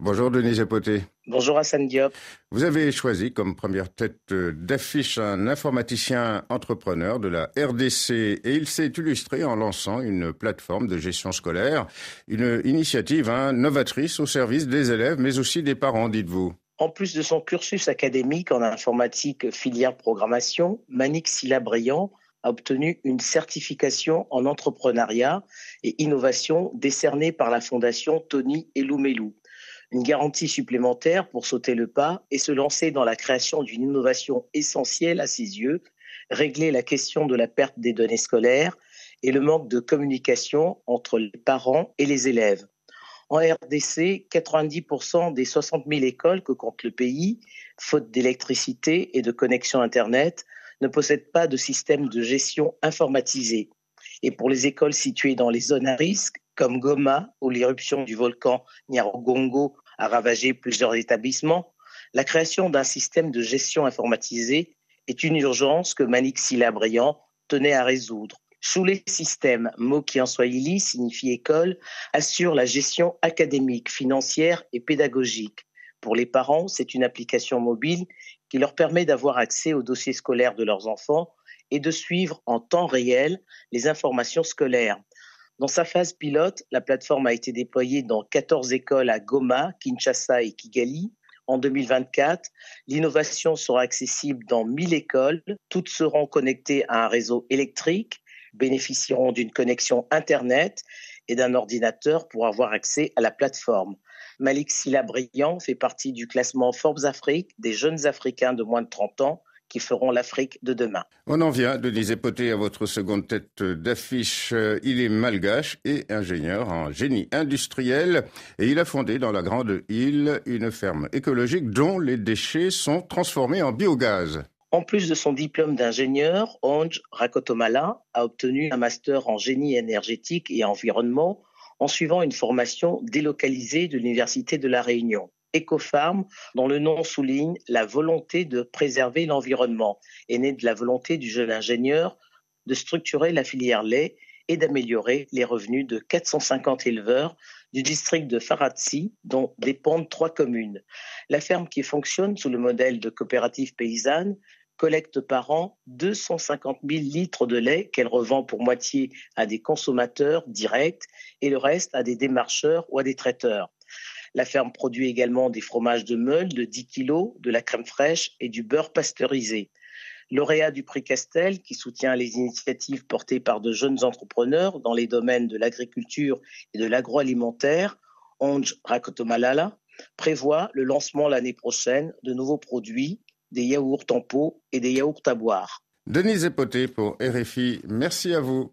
Bonjour Denise Epoté. Bonjour Hassan Diop. Vous avez choisi comme première tête d'affiche un informaticien entrepreneur de la RDC et il s'est illustré en lançant une plateforme de gestion scolaire, une initiative hein, novatrice au service des élèves mais aussi des parents, dites-vous. En plus de son cursus académique en informatique filière programmation, Manik Silla-Briand a obtenu une certification en entrepreneuriat et innovation décernée par la fondation Tony Eloumelou une garantie supplémentaire pour sauter le pas et se lancer dans la création d'une innovation essentielle à ses yeux, régler la question de la perte des données scolaires et le manque de communication entre les parents et les élèves. En RDC, 90% des 60 000 écoles que compte le pays, faute d'électricité et de connexion Internet, ne possèdent pas de système de gestion informatisé. Et pour les écoles situées dans les zones à risque, comme Goma, où l'éruption du volcan Nyiragongo a ravagé plusieurs établissements, la création d'un système de gestion informatisé est une urgence que Manik Silla-Briand tenait à résoudre. Sous les systèmes, mot qui en swahili signifie école, assure la gestion académique, financière et pédagogique. Pour les parents, c'est une application mobile qui leur permet d'avoir accès aux dossiers scolaires de leurs enfants et de suivre en temps réel les informations scolaires. Dans sa phase pilote, la plateforme a été déployée dans 14 écoles à Goma, Kinshasa et Kigali. En 2024, l'innovation sera accessible dans 1000 écoles. Toutes seront connectées à un réseau électrique, bénéficieront d'une connexion Internet et d'un ordinateur pour avoir accès à la plateforme. Malik Silla Briand fait partie du classement Forbes Afrique des jeunes Africains de moins de 30 ans qui feront l'Afrique de demain. On en vient, Denise Poté, à votre seconde tête d'affiche. Il est malgache et ingénieur en génie industriel et il a fondé dans la Grande Île une ferme écologique dont les déchets sont transformés en biogaz. En plus de son diplôme d'ingénieur, Onge Rakotomala a obtenu un master en génie énergétique et environnement en suivant une formation délocalisée de l'Université de La Réunion. Ecofarm, dont le nom souligne la volonté de préserver l'environnement, est né de la volonté du jeune ingénieur de structurer la filière lait et d'améliorer les revenus de 450 éleveurs du district de Faratsi, dont dépendent trois communes. La ferme qui fonctionne sous le modèle de coopérative paysanne collecte par an 250 000 litres de lait qu'elle revend pour moitié à des consommateurs directs et le reste à des démarcheurs ou à des traiteurs. La ferme produit également des fromages de meule de 10 kg, de la crème fraîche et du beurre pasteurisé. Lauréat du prix Castel, qui soutient les initiatives portées par de jeunes entrepreneurs dans les domaines de l'agriculture et de l'agroalimentaire, Onge Rakotomalala, prévoit le lancement l'année prochaine de nouveaux produits, des yaourts en pot et des yaourts à boire. Denise Epoté pour RFI, merci à vous.